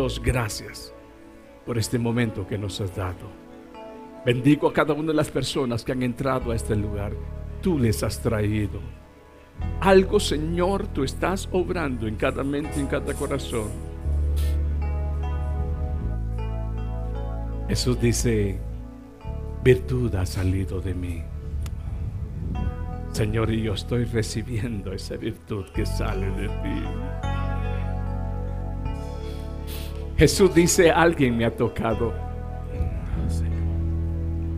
Dios, gracias por este momento que nos has dado. Bendigo a cada una de las personas que han entrado a este lugar. Tú les has traído. Algo, Señor, tú estás obrando en cada mente, en cada corazón. Jesús dice, virtud ha salido de mí. Señor, y yo estoy recibiendo esa virtud que sale de ti. Jesús dice, alguien me ha tocado.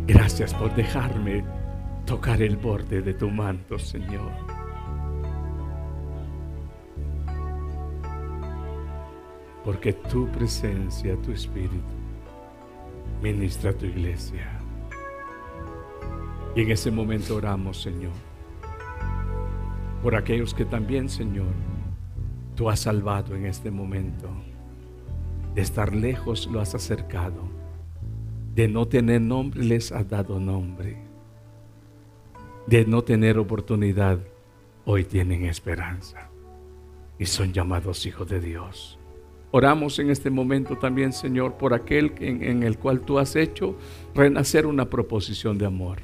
Gracias por dejarme tocar el borde de tu manto, Señor. Porque tu presencia, tu espíritu, ministra a tu iglesia. Y en ese momento oramos, Señor, por aquellos que también, Señor, tú has salvado en este momento. De estar lejos lo has acercado. De no tener nombre les has dado nombre. De no tener oportunidad, hoy tienen esperanza. Y son llamados hijos de Dios. Oramos en este momento también, Señor, por aquel en, el cual tú has hecho renacer una proposición de amor.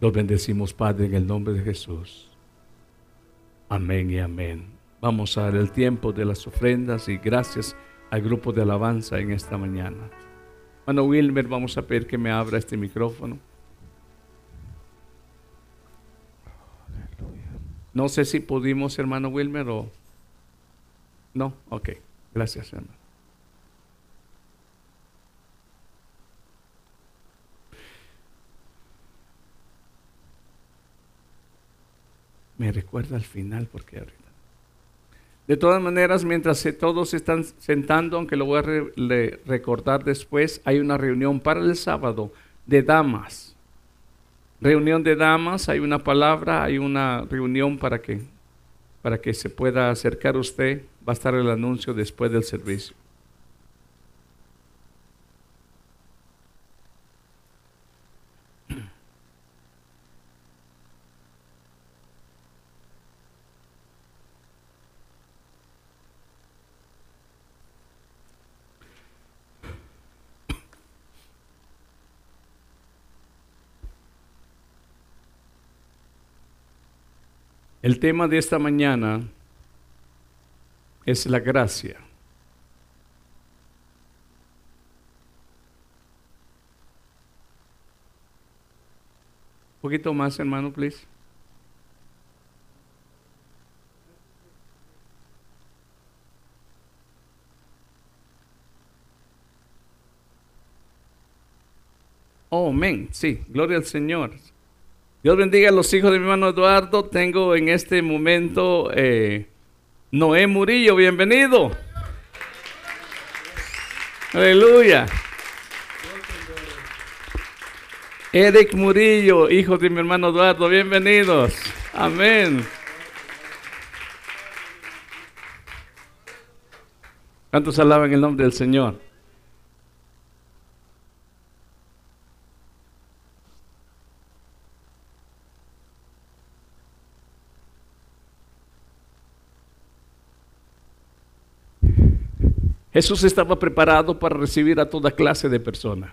Los bendecimos, Padre, en el nombre de Jesús. Amén y amén. Vamos a dar el tiempo de las ofrendas y gracias al grupo de alabanza en esta mañana. Hermano Wilmer, vamos a pedir que me abra este micrófono. No sé si pudimos, hermano Wilmer, o... No, ok. Gracias, hermano. Me recuerda al final porque ahorita. De todas maneras, mientras todos están sentando, aunque lo voy a re recordar después, hay una reunión para el sábado de damas. Reunión de damas, hay una palabra, hay una reunión para que, para que se pueda acercar usted. Va a estar el anuncio después del servicio. El tema de esta mañana es la gracia. Un poquito más, hermano, please. Oh, amén. Sí, gloria al Señor. Dios bendiga a los hijos de mi hermano Eduardo. Tengo en este momento eh, Noé Murillo, bienvenido. Aleluya. Eric Murillo, hijo de mi hermano Eduardo, bienvenidos. Amén. ¿Cuántos alaban el nombre del Señor? Jesús estaba preparado para recibir a toda clase de personas.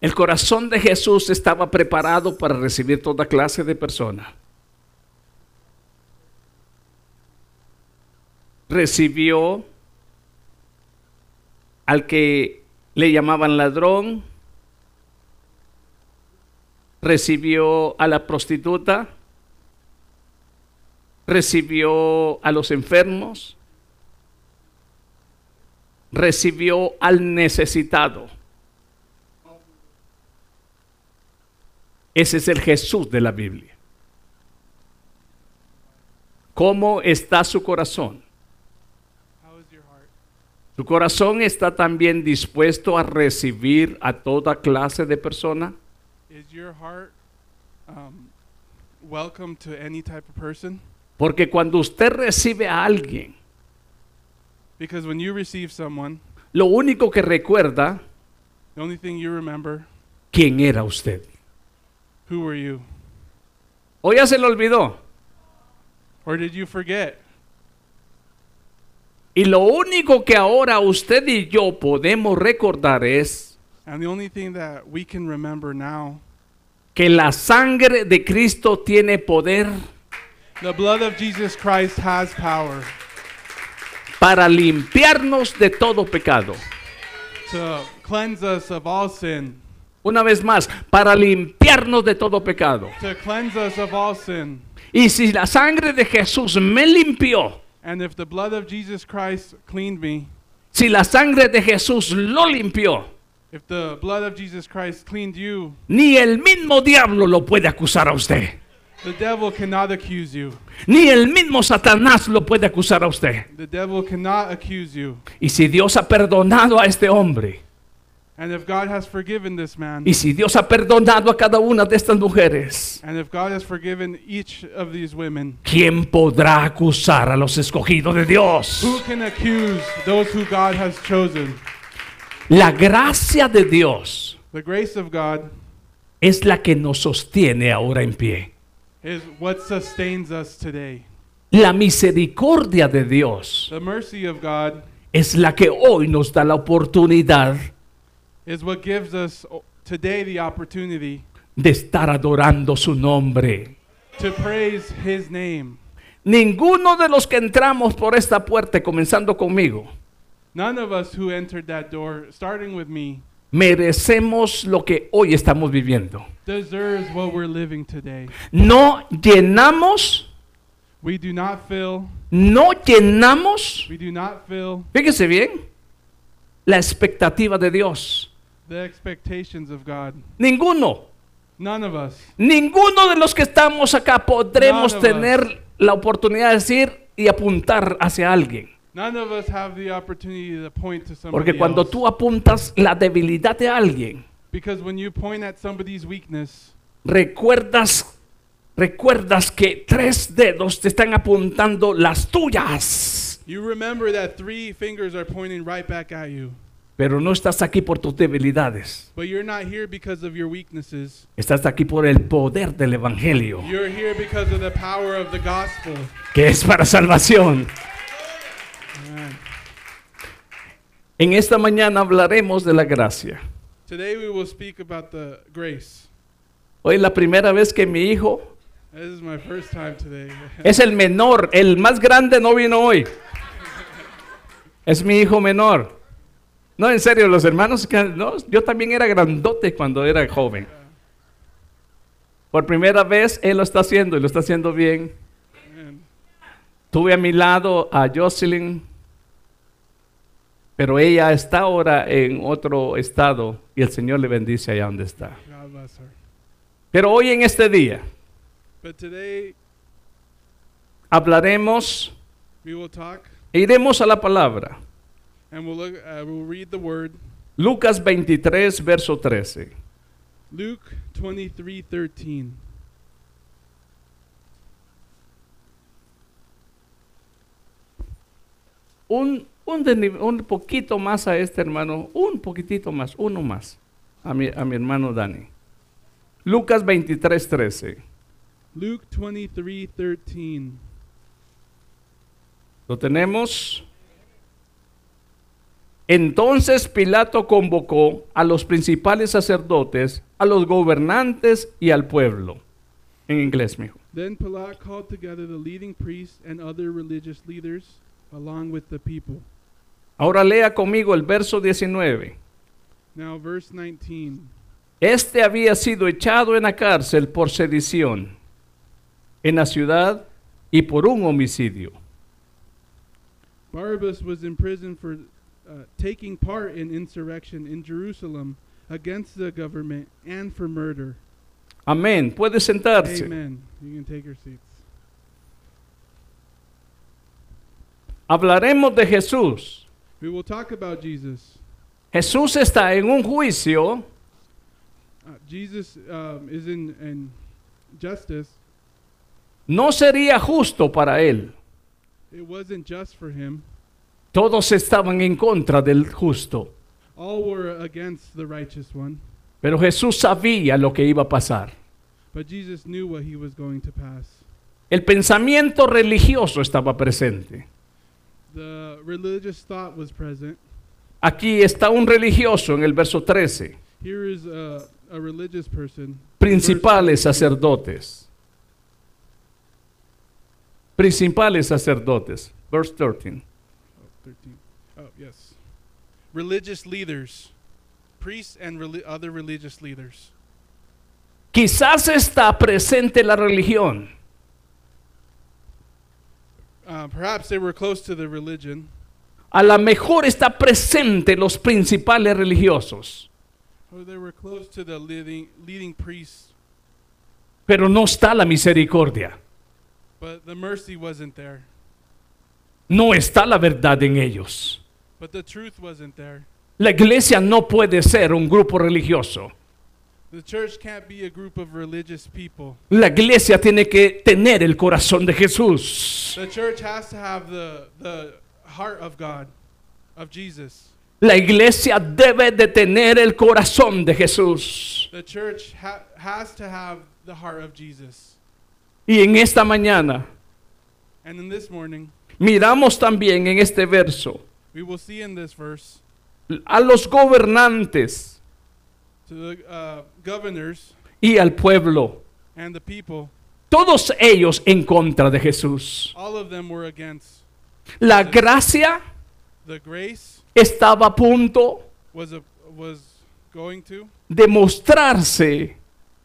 El corazón de Jesús estaba preparado para recibir toda clase de personas. Recibió al que le llamaban ladrón, recibió a la prostituta, recibió a los enfermos, recibió al necesitado. Ese es el Jesús de la Biblia. ¿Cómo está su corazón? ¿Su corazón está también dispuesto a recibir a toda clase de persona? Is your heart um, welcome to any type of person? Porque cuando usted recibe a alguien, Because when you receive someone, lo único que recuerda, the only thing you remember, quién era usted. who were you? O ya se lo olvidó. Or did you forget? Y lo único que ahora usted y yo podemos recordar es And the only thing that we can remember now, que la sangre de Cristo tiene poder the blood of Jesus Christ has power para limpiarnos de todo pecado. to cleanse us of all sin. Una vez más, para limpiarnos de todo pecado. To cleanse us of all sin. Y si la sangre de Jesús me limpió, And if the blood of Jesus Christ cleaned me, si la sangre de Jesús lo limpió, if the blood of Jesus Christ cleaned you, ni el mismo diablo lo puede acusar a usted. The devil cannot accuse you. Ni el mismo Satanás lo puede acusar a usted. The devil cannot accuse you. Y si Dios ha perdonado a este hombre, And if God has forgiven this man, y si Dios ha perdonado a cada una de estas mujeres, and if God has forgiven each of these women, ¿quién podrá acusar a los escogidos de Dios? who can accuse those who God has chosen? La gracia de Dios The grace of God es la que nos sostiene ahora en pie. Is what sustains us today. La misericordia de Dios The mercy of God es la que hoy nos da la oportunidad is what gives us today the opportunity de estar adorando su nombre. to praise His name. Ninguno de los que entramos por esta puerta, comenzando conmigo, None of us who entered that door, starting with me, merecemos lo que hoy estamos viviendo. what we're living today. No llenamos, We do not fill, no llenamos, we do not fill fíjese bien, la expectativa de Dios. the expectations of God. Ninguno, None of us. ninguno de los que estamos acá podremos tener la oportunidad de decir y apuntar hacia alguien. None of us have the opportunity to point to somebody Porque cuando tú apuntas la debilidad de alguien, Because when you point at somebody's weakness, recuerdas, recuerdas que tres dedos te están apuntando las tuyas. you remember that three fingers are pointing right back at you. Pero no estás aquí por tus debilidades. But you're not here because of your weaknesses. Estás aquí por el poder del Evangelio, You're here because of the power of the gospel. que es para salvación. En esta mañana hablaremos de la gracia. Today we will speak about the grace. Hoy la primera vez que mi hijo This is my first time today. es el menor, el más grande no vino hoy. Es mi hijo menor. No, en serio, los hermanos, no, yo también era grandote cuando era joven. Por primera vez él lo está haciendo y lo está haciendo bien. Amen. Tuve a mi lado a Jocelyn, pero ella está ahora en otro estado y el Señor le bendice allá donde está. Pero hoy en este día But today hablaremos we will talk e iremos a la palabra. and we'll look. Uh, we'll read the word Lucas 23, verso 13. Luke twenty three thirteen. Un, un, un poquito más a este hermano, un poquitito más, uno más, a mi, a mi hermano Dani. Lucas 23, 13. Luke twenty three thirteen. ¿Lo tenemos? Entonces Pilato convocó a los principales sacerdotes, a los gobernantes y al pueblo. En inglés, mijo. Then Pilate called together the leading priests and other religious leaders, along with the people. Ahora lea conmigo el verso 19. Now, verse 19. Este había sido echado en la cárcel por sedición en la ciudad y por un homicidio. Barabbas was in prison for uh, taking part in insurrection in Jerusalem against the government and for murder. Amén. Puede sentarse. Amen. You can take your seats. Hablaremos de Jesús. We will talk about Jesus. Jesús está en un juicio Uh, Jesus um, is in, in justice. no sería justo para él. It wasn't just for him. Todos estaban en contra del justo. All were against the righteous one. Pero Jesús sabía lo que iba a pasar. But Jesus knew what he was going to pass. El pensamiento religioso estaba presente. The religious thought was present. Aquí está un religioso en el verso 13. Here is a, a religious person. Principales sacerdotes. Principales sacerdotes. Verse 13. Oh, 13. Oh, yes. Religious leaders, priests and reli- other religious leaders. Quizás está presente la religión, Uh, perhaps they were close to the religion. a lo mejor está presente los principales religiosos, Or they were close to the leading, leading priests, pero no está la misericordia, but the mercy wasn't there. no está la verdad en ellos. But the truth wasn't there. La iglesia no puede ser un grupo religioso. La iglesia tiene que tener el corazón de Jesús. The church has to have the, the heart of God, of Jesus. La iglesia debe de tener el corazón de Jesús. The church ha- has to have the heart of Jesus. Y en esta mañana And in this morning, miramos también en este verso we will see in this verse a los gobernantes to the uh, governors y al pueblo, and the people, todos ellos en contra de Jesús. all of them were against. La gracia The grace estaba a punto was, a, was going to de mostrarse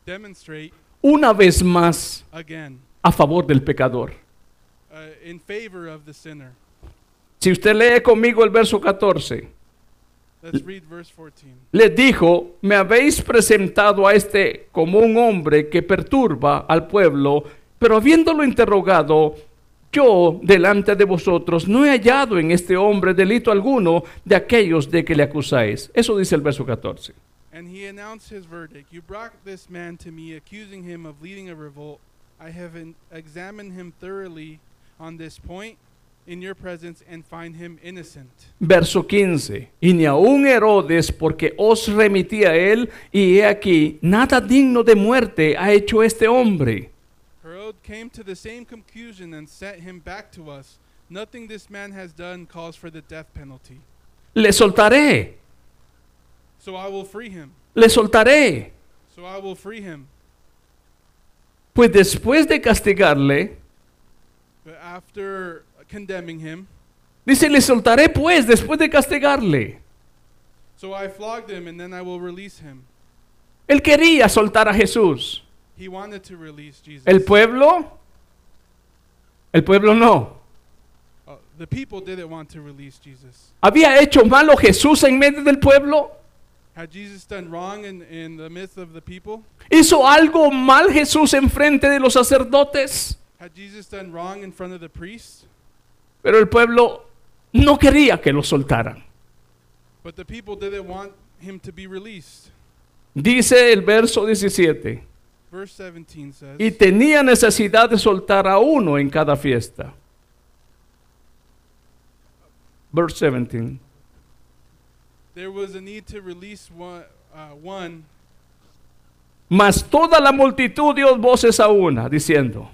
demonstrate una vez más again a favor del pecador. uh, in favor of the sinner. Si usted lee conmigo el verso 14, Let's read verse 14. les dijo, me habéis presentado a este como un hombre que perturba al pueblo, pero habiéndolo interrogado, yo delante de vosotros no he hallado en este hombre delito alguno de aquellos de que le acusáis. Eso dice el verso 14. And he announced his verdict. You brought this man to me, accusing him of leading a revolt. I have in- examined him thoroughly on this point in your presence and find him innocent. Verso 15. Y ni aun Herodes, porque os remití a él, y he aquí, nada digno de muerte ha hecho este hombre. Herod came to the same conclusion and sent him back to us. Nothing this man has done calls for the death penalty. Le soltaré, So I will free him. le soltaré. So I will free him. Pues después de castigarle, But after condemning him, dice, le soltaré pues después de castigarle. so I flogged him and then I will release him. Él quería soltar a Jesús. He wanted to release Jesus. El pueblo, el pueblo no. Uh, the people didn't want to release Jesus. ¿Había hecho malo Jesús en medio del pueblo? Had Jesus done wrong in, in the midst of the people? ¿Hizo algo mal Jesús en frente de los sacerdotes? Had Jesus done wrong in front of the priests? Pero el pueblo no quería que lo soltaran. But the people didn't want him to be released. Dice el verso 17. Verse 17 says, Y tenía necesidad de soltar a uno en cada fiesta. Verse 17. There was a need to release one, uh, one, Mas toda la multitud dio voces a una, diciendo,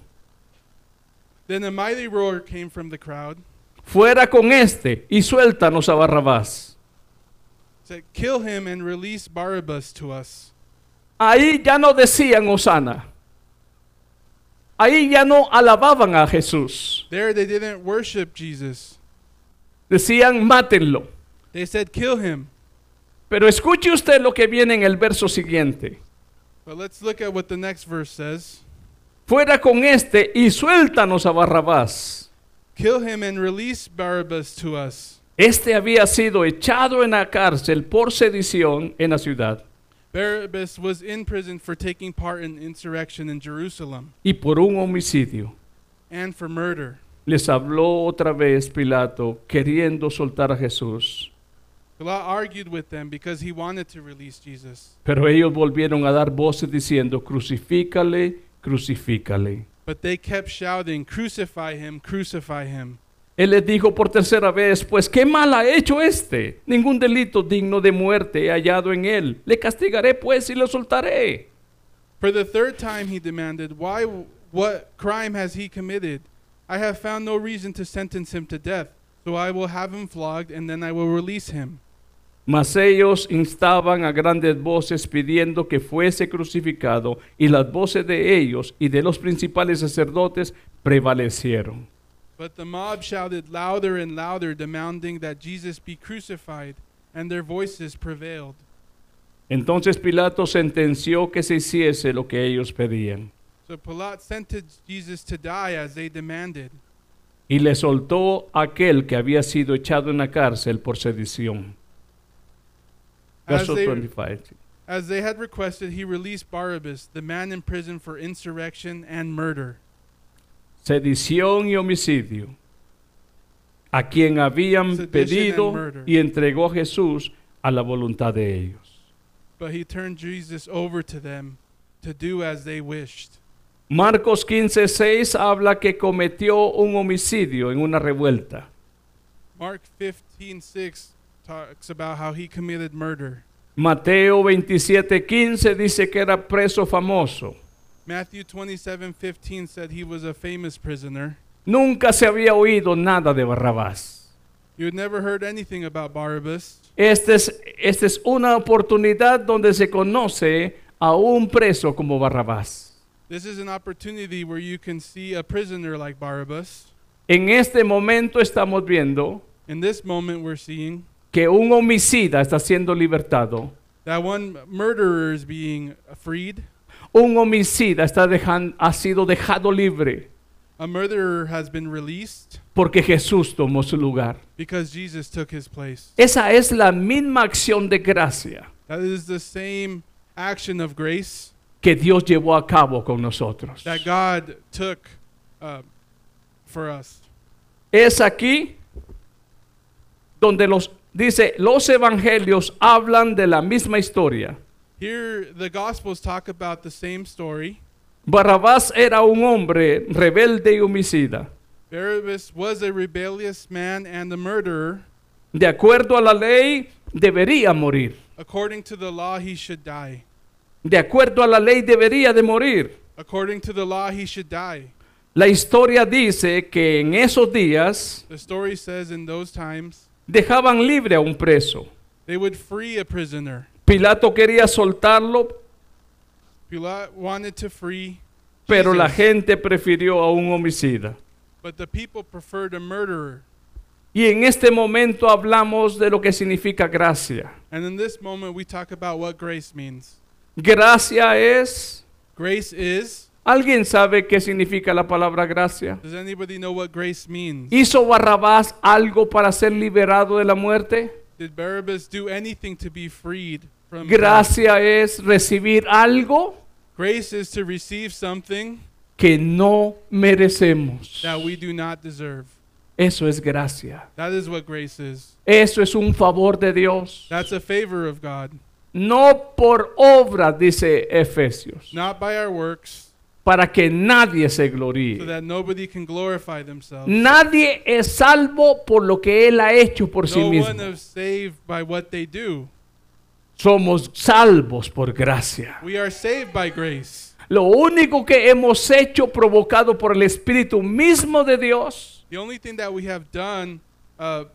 Then a mighty roar came from the crowd, fuera con este y suéltanos a Barrabás. said, Kill him and release Barabbas to us. Ahí ya no decían Osana. Ahí ya no alababan a Jesús. There they didn't worship Jesus. Decían, mátenlo. They said, Kill him. Pero escuche usted lo que viene en el verso siguiente. But let's look at what the next verse says. Fuera con este y suéltanos a Barrabás. Kill him and release Barabbas to us. Este había sido echado en la cárcel por sedición en la ciudad Barabbas was in prison for taking part in insurrection in Jerusalem y por un homicidio. and for murder. Les habló otra vez Pilato queriendo soltar a Jesús. Pilate argued with them because he wanted to release Jesus. Pero ellos volvieron a dar voces diciendo, crucifícale, crucifícale. But they kept shouting, Crucify him, crucify him. Él les dijo por tercera vez, pues qué mal ha hecho este. Ningún delito digno de muerte he hallado en él. Le castigaré pues y lo soltaré. For the third time he demanded, Why, what crime has he committed? I have found no reason to sentence him to death, So I will have him flogged, and then I will release him. Mas ellos instaban a grandes voces pidiendo que fuese crucificado, y las voces de ellos y de los principales sacerdotes prevalecieron. But the mob shouted louder and louder, demanding that Jesus be crucified, and their voices prevailed. Entonces Pilato sentenció que se hiciese lo que ellos pedían, So Pilate sentenced Jesus to die as they demanded, y le soltó aquel que había sido echado en la cárcel por sedición. As Verso they, 25. as they had requested, he released Barabbas, the man in prison for insurrection and murder. Sedición y homicidio, a quien habían Sedition pedido y entregó Jesús a la voluntad de ellos. But he turned Jesus over to them to do as they wished. Marcos 15:6 habla que cometió un homicidio en una revuelta. Mark 15:6 talks about how he committed murder. Mateo 27:15 dice que era preso famoso. Matthew 27:15 said he was a famous prisoner. Nunca se había oído nada de Barrabás. You had never heard anything about Barabbas. Esta es, esta es una oportunidad donde se conoce a un preso como Barrabás. This is an opportunity where you can see a prisoner like Barabbas. En este momento estamos viendo In this moment, we're seeing que un homicida está siendo libertado. that one murderer is being freed. Un homicida está dejan- ha sido dejado libre A murderer has been released porque Jesús tomó su lugar. because Jesus took his place. Esa es la misma acción de gracia That is the same action of grace que Dios llevó a cabo con nosotros. that God took uh, for us. Es aquí donde los dice los evangelios hablan de la misma historia. Here, the Gospels talk about the same story. Barrabás era un hombre rebelde y homicida. Barabbas was a rebellious man and a murderer. De acuerdo a la ley, debería morir. According to the law, he should die. De acuerdo a la ley, debería de morir. According to the law, he should die. La historia dice que en esos días The story says in those times, dejaban libre a un preso. they would free a prisoner. Pilato quería soltarlo, Pilate wanted to free, pero la gente prefirió a un homicida. but the people preferred a murderer. Y en este momento hablamos de lo que significa gracia. And in this moment, we talk about what grace means. Gracia es... Grace is, ¿Alguien sabe qué significa la palabra gracia? does anybody know what grace means? ¿Hizo Barrabás algo para ser liberado de la muerte? Did Barabbas do anything to be freed from? Gracia es recibir algo Grace is to receive something que no merecemos. that we do not deserve. Eso es gracia. That is what grace is. Eso es un favor de Dios. That's a favor of God, No por obra, dice Efesios, not by our works, para que nadie se so gloríe. that nobody can glorify themselves. Nadie es salvo por lo que Él ha hecho por sí one mismo. is saved by what they do. Somos salvos por gracia. We are saved by grace. Lo único que hemos hecho provocado por el Espíritu mismo de Dios, The only thing that we have done uh,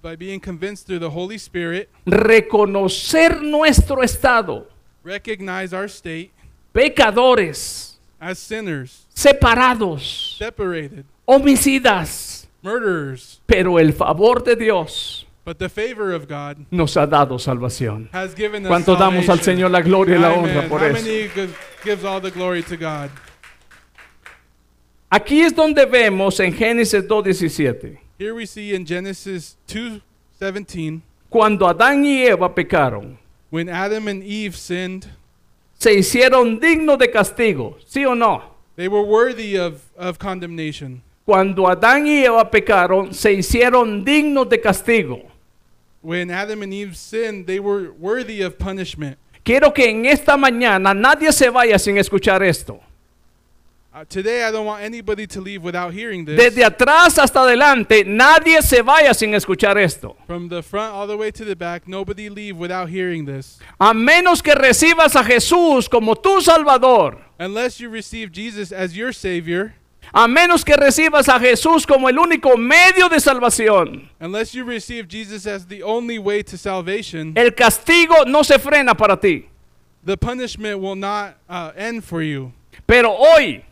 by being convinced through the Holy Spirit, reconocer nuestro estado, recognize our state pecadores, as sinners, separados, separated, homicidas, murderers. pero el favor de Dios But the favor of God nos ha dado salvación. has given us ¿Cuánto damos al. Señor la gloria y la Amen. honra por How eso? many gi- gives all the glory to God? Aquí es donde vemos en Génesis 2.17, Here we see in Genesis 2:17 cuando Adán y Eva pecaron, when Adam and Eve sinned, se hicieron dignos de castigo, ¿sí o no? they were worthy of, of condemnation. Cuando Adán y Eva pecaron, se hicieron dignos de castigo. When Adam and Eve sinned, they were worthy of punishment. Quiero que en esta mañana nadie se vaya sin escuchar esto. Desde atrás hasta adelante, nadie se vaya sin escuchar esto. From the front all the way to the back, nobody leave without hearing this. A menos que recibas a Jesús como tu Salvador. Unless you receive Jesus as your Savior, A menos que recibas a Jesús como el único medio de salvación. Unless you receive Jesus as the only way to salvation, El castigo no se frena para ti. the punishment will not uh, end for you. Pero hoy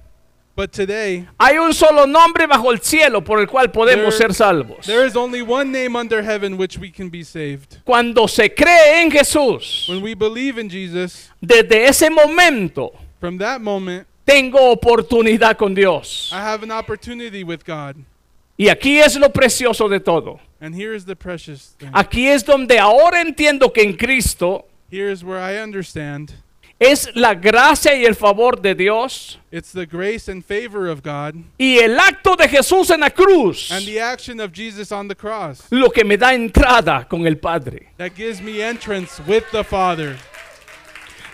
But today, hay un solo nombre bajo el cielo por el cual podemos There- ser salvos. there is only one name under heaven which we can be saved. Cuando se cree en Jesús, When we believe in Jesus, desde ese momento from that moment, tengo oportunidad con Dios. I have an opportunity with God. Y aquí es lo precioso de todo. And here is the precious thing. Aquí es donde ahora entiendo que en Cristo Here is where I understand es la gracia y el favor de Dios it's the grace and favor of God y el acto de Jesús en la cruz and the action of Jesus on the cross lo que me da entrada con el Padre. that gives me entrance with the Father.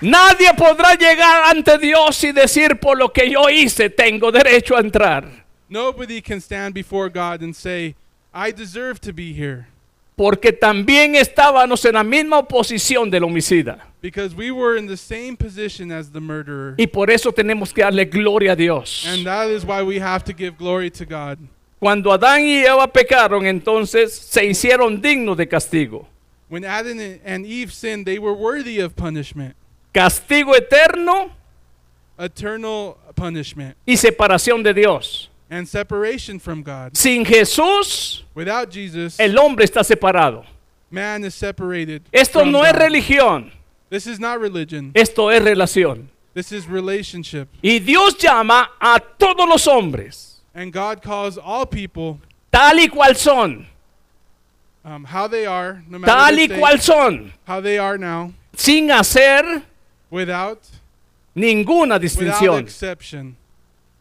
Nadie podrá llegar ante Dios y decir por lo que yo hice tengo derecho a entrar. Nobody can stand before God and say, I deserve to be here. Porque también estábamos en la misma posición del homicida. Because we were in the same position as the murderer. Y por eso tenemos que darle gloria a Dios. And that is why we have to give glory to God. Cuando Adán y Eva pecaron, entonces se hicieron dignos de castigo. When Adam and Eve sinned, they were worthy of punishment, Castigo eterno eternal punishment, y separación de Dios. And separation from God. Sin Jesús, Without Jesus, el hombre está separado. man is separated. Esto no es religión, This is not religion. esto es relación. This is relationship. Y Dios llama a todos los hombres, And God calls all people tal y cual son, um, how they are, no matter tal y cual son, how they are now, sin hacer without ninguna without distinción. exception.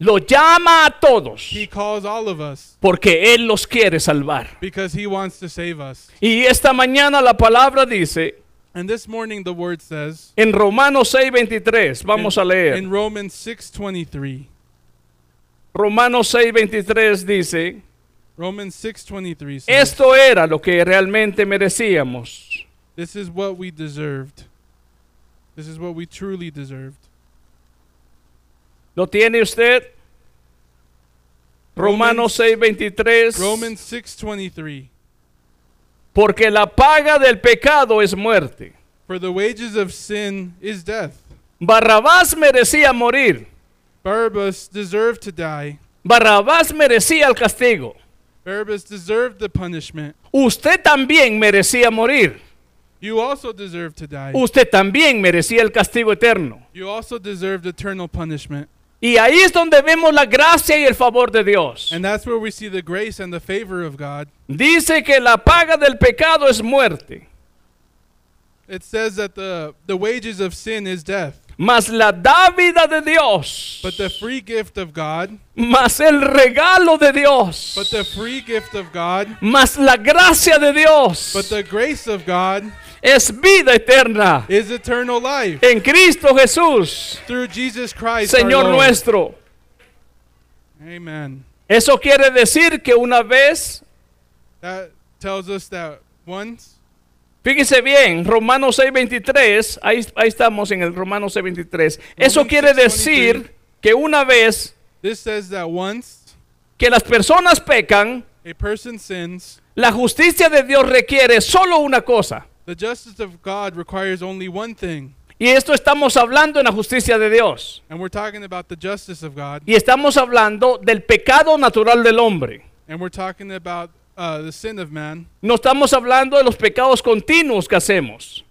Lo llama a todos He calls all of us porque Él los quiere salvar. because he wants to save us. Y esta mañana la palabra dice And this morning the word says en Romanos 6:23, vamos in, a leer. in Romans 6:23. Romanos 6:23 dice, Romans 6:23 says, esto era lo que realmente merecíamos. This is what we deserved. This is what we truly deserved. ¿Lo tiene usted? Romanos 6:23. Romans 6:23. Porque la paga del pecado es muerte. For the wages of sin is death. Barrabás merecía morir. Barabbas deserved to die. Barrabás merecía el castigo. Barabbas deserved the punishment. Usted también merecía morir. You also deserve to die. Usted también merecía el castigo eterno. You also deserved eternal punishment. Y ahí es donde vemos la gracia y el favor de Dios. And that's where we see the grace and the favor of God. Dice que la paga del pecado es muerte, It says that the, the wages of sin is death. Mas la dávida de Dios, But the free gift of God, mas el regalo de Dios, but the free gift of God, mas la gracia de Dios but the grace of God es vida eterna is eternal life en Cristo Jesús, through Jesus Christ. Señor nuestro. Amen. Eso quiere decir que una vez, That tells us that once, fíjese bien, Romanos 6:23, ahí, ahí estamos en el Romanos 6:23. Eso quiere 6:23. decir que una vez this says that once que las personas pecan, a person sins, la justicia de Dios requiere solo una cosa. the justice of God requires only one thing. Y esto estamos hablando en la justicia de Dios. And we're talking about the justice of God. Y estamos hablando del pecado natural del hombre. And we're talking about uh, the sin of man, No estamos hablando de los pecados continuos que hacemos.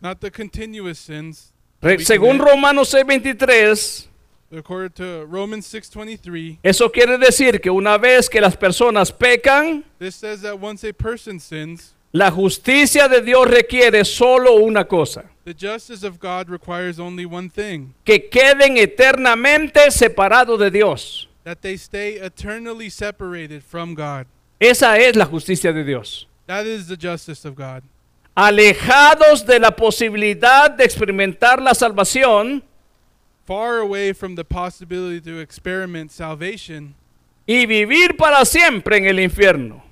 not the continuous sins. Re- según. Romanos 6:23, According to Romans 6:23, eso quiere decir que una vez que las personas pecan, this says that once a person sins, la justicia de Dios requiere solo una cosa, the justice of God requires only one thing, que queden eternamente separados de Dios. that they stay eternally separated from God. Esa es la justicia de Dios. That is the justice of God. Alejados de la posibilidad de experimentar la salvación Far away from the possibility to experiment salvation y vivir para siempre en el infierno,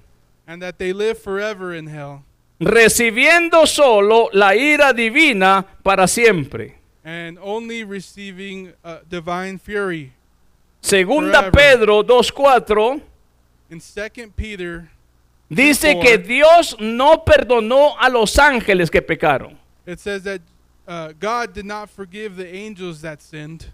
and that they live forever in hell recibiendo solo la ira divina para siempre. and only receiving uh, divine fury Segunda Forever. Pedro 2.4 In 2 Peter, dice que Dios no perdonó a los ángeles que pecaron. it says that God did not forgive the angels that sinned.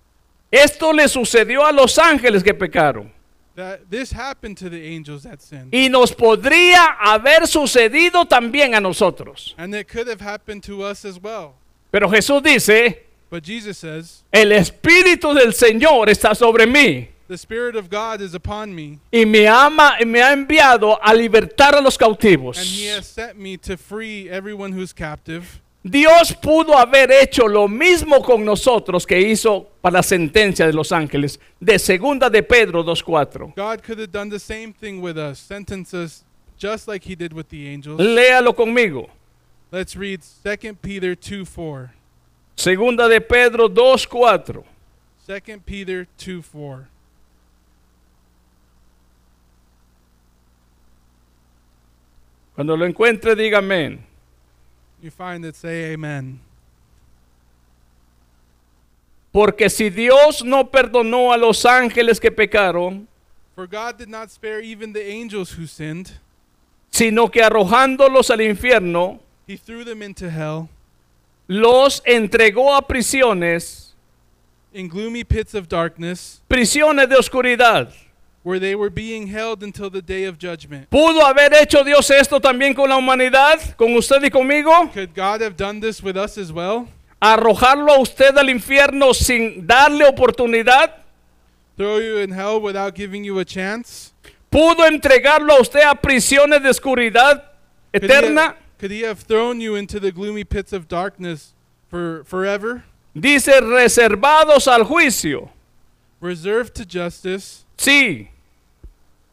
Esto le sucedió a los ángeles que pecaron. That this happened to the angels that sinned. Y nos podría haber sucedido también a nosotros. And it could have happened to us as well. Pero Jesús dice, But Jesus says, el Espíritu del Señor está sobre mí The Spirit of God is upon me, y me ama me ha enviado a libertar a los cautivos. and He has sent me to free everyone who's captive. Dios pudo haber hecho lo mismo con nosotros que hizo para la sentencia de los ángeles, de segunda de Pedro 2.4. God could have done the same thing with us, sentence us just like He did with the angels. Léalo conmigo. Let's read 2 Peter 2 4. Segunda de Pedro 2.4. 2 Peter 2 4. Cuando lo encuentre, diga amén. You find it, say amen. Porque si Dios no perdonó a los ángeles que pecaron, For God did not spare even the angels who sinned, sino que arrojándolos al infierno, He threw them into hell los entregó a prisiones, in gloomy pits of darkness, prisiones de oscuridad. Where they were being held until the day of judgment. ¿Pudo haber hecho Dios esto también con la humanidad, con usted y conmigo? Could God have done this with us as well? ¿Arrojarlo a usted al infierno sin darle oportunidad? Throw you in hell without giving you a chance? ¿Pudo entregarlo a usted a prisiones de oscuridad Could he, eterna? have, could he have thrown you into the gloomy pits of darkness for forever? Dice reservados al juicio. Reserved to justice? Sí,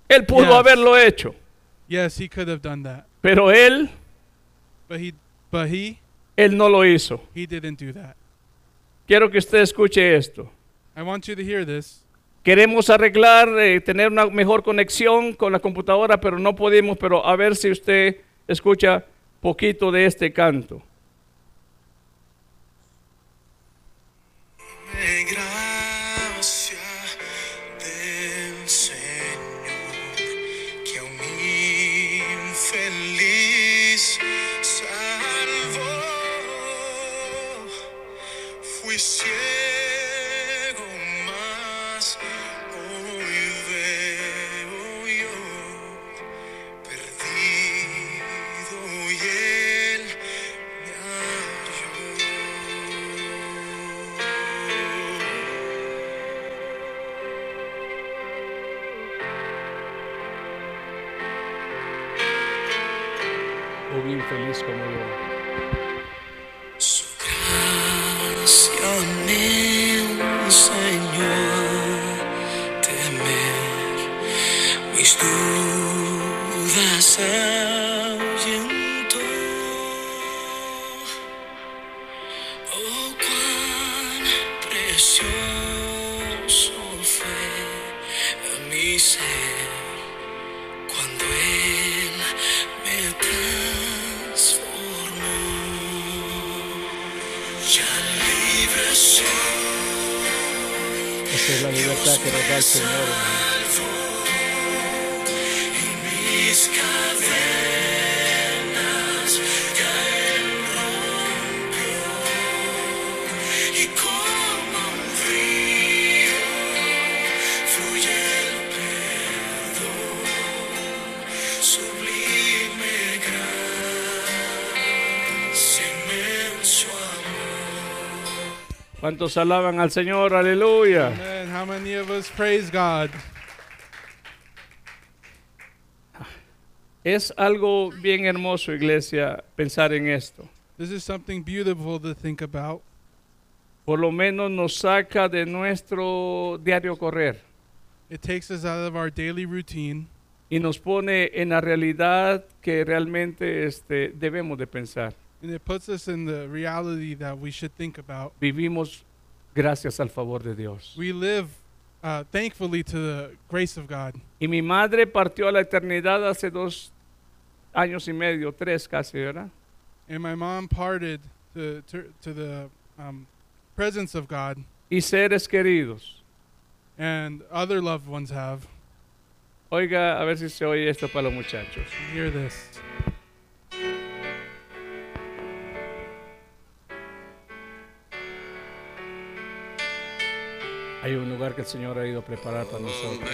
él pudo Yes. haberlo hecho, Yes, he could have done that. pero él, But he but he él no lo hizo. he didn't do that. Quiero que usted escuche esto. I want you to hear this. Queremos arreglar, eh, tener una mejor conexión con la computadora, pero no podemos. Pero a ver si usted escucha poquito de este canto. Dudas ahuyentó. Oh, cuán precioso fue mi ser cuando Él me transformó. Ya libre soy, Esa es la libertad que nos da el Señor. ¿Cuántos alaban al Señor? Aleluya. Man, how many of us praise God? Es algo bien hermoso, iglesia, pensar en esto. This is something beautiful to think about. Por lo menos nos saca de nuestro diario correr It takes us out of our daily routine y nos pone en la realidad que realmente este, debemos de pensar. And it puts us in the reality that we should think about. Vivimos gracias al favor de Dios. We live uh, thankfully to the grace of God. Y mi madre partió a la eternidad hace dos años y medio, tres casi, ¿verdad? And my mom parted to, to, to the um, presence of God. Y seres queridos. and other loved ones have. Oiga, a ver si se oye esto para los muchachos. Hear this. Hay un lugar que el Señor ha ido a preparar para nosotros.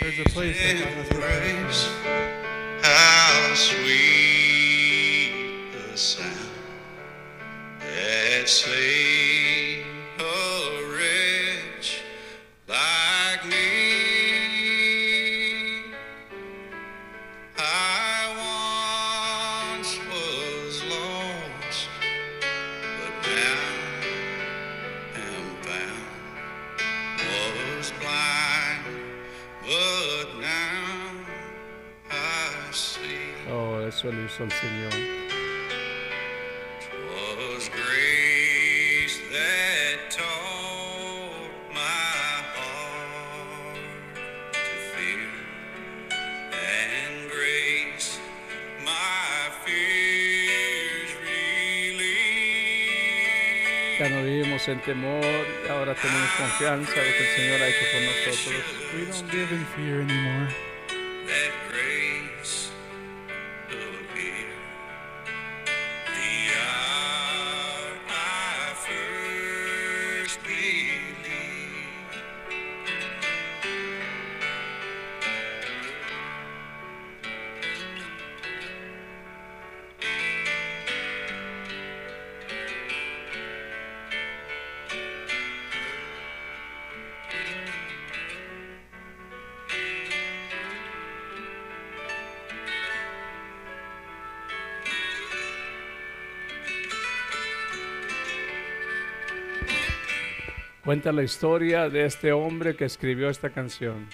There's a place that God has prepared. Grace, how sweet the sound that saved relieved. Ya no vivimos en temor, ahora tenemos confianza de lo que el Señor ha hecho por nosotros. We don't live in fear anymore. Cuenta la historia de este hombre que escribió esta canción.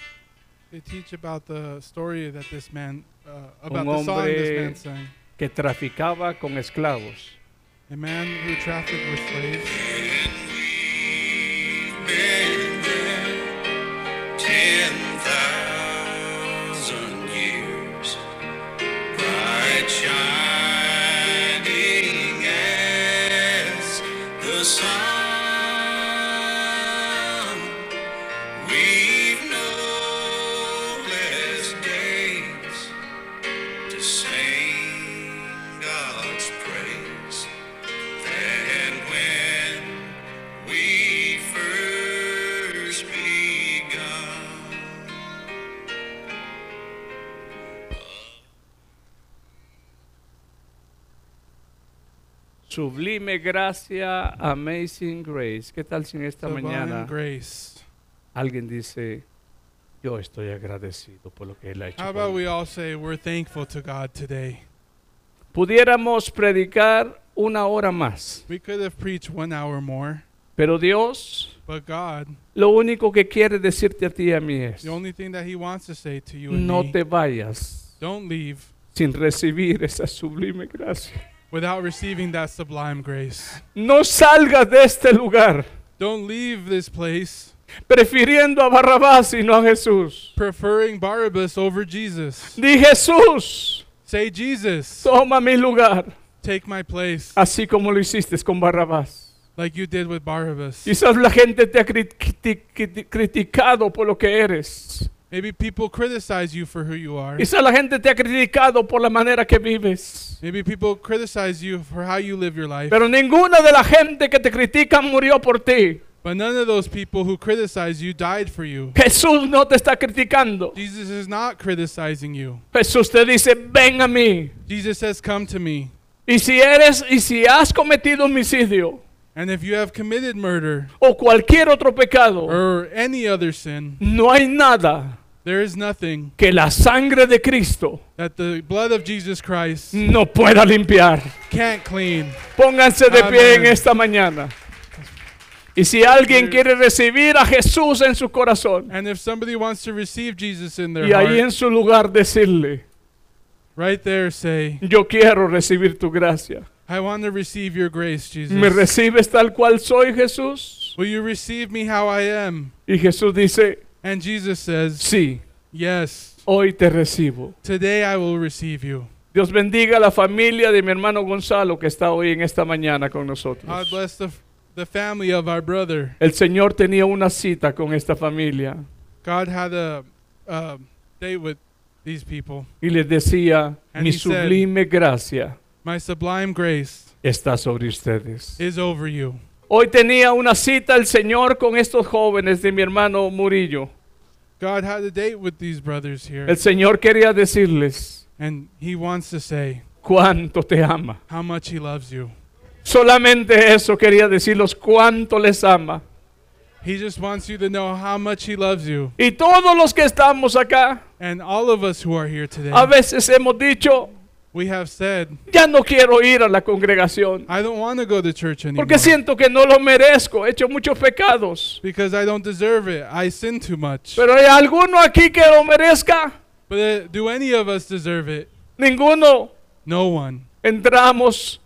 They teach about the story that this man, uh, about Un the song this hombre- man sang. que traficaba con esclavos. A man who trafficked with slaves. Sublime gracia, amazing grace. ¿Qué tal si en esta Divine mañana grace. alguien dice, yo estoy agradecido por lo que Él ha hecho? How about mí"? we all say we're thankful to God today? Pudiéramos predicar una hora más, We could have preached one hour more, pero Dios but God, lo único que quiere decirte a ti y a mí es, the only thing that He wants to say to you and no me, te vayas don't leave sin recibir esa sublime gracia. Without receiving that sublime grace. No salgas de este lugar Don't leave this place prefiriendo a Barrabás y no a Jesús. preferring Barabbas over Jesus. Di Jesús, Say, Jesus, toma mi lugar, take my place, así como lo hiciste con Barrabás. like you did with Barabbas. Quizás la gente te ha cri- criti- criti- criticado por lo que eres. Maybe people criticize you for who you are. Quizás la gente te ha criticado por la manera que vives. Maybe people criticize you for how you live your life. Pero ninguna de la gente que te critica murió por ti. But none of those people who criticize you died for you. Jesús no te está criticando. Jesus is not criticizing you. Jesús te dice, ven a mí. Jesus says, Come to me. Y si eres y si has cometido homicidio And if you have committed murder o cualquier otro pecado, or any other sin, no hay nada there is nothing que la sangre de Cristo that the blood of Jesus Christ no pueda limpiar. can't clean. Pónganse de pie en esta mañana. Y si alguien quiere recibir a Jesús en su corazón And if somebody wants to receive Jesus in their y ahí en heart, su lugar decirle, right there say, yo quiero recibir tu gracia. I want to receive your grace, Jesus. ¿Me recibes tal cual soy, Jesús? Will you receive me how I am? Y Jesús dice, And Jesus says, sí, Yes, hoy te recibo. today I will receive you. Dios bendiga a la familia de mi hermano Gonzalo que está hoy en esta mañana con nosotros. God bless the, the family of our brother. El Señor tenía una cita con esta familia God had a date with these people. y les decía, And mi he said- sublime gracia My sublime grace está sobre ustedes. is over you. Hoy tenía una cita el Señor con estos jóvenes de mi hermano Murillo. God had a date with these brothers here. El Señor quería decirles And he wants to say cuánto te ama. how much he loves you. Solamente eso quería decirles cuánto les ama. He just wants you to know how much he loves you. Y todos los que estamos acá, And all of us who are here today, a veces hemos dicho, we have said, ya no quiero ir a la congregación. I don't want to go to church anymore Porque siento que no lo merezco. He hecho muchos pecados. because I don't deserve it. I sin too much. Pero hay alguno aquí que lo merezca. But uh, do any of us deserve it? Ninguno. No one. Entramos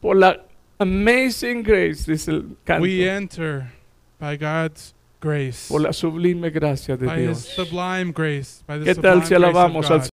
por la amazing grace, dice el canto. We enter by God's grace, Por la sublime gracia de by His Dios. sublime grace, by the ¿Qué tal si alabamos al.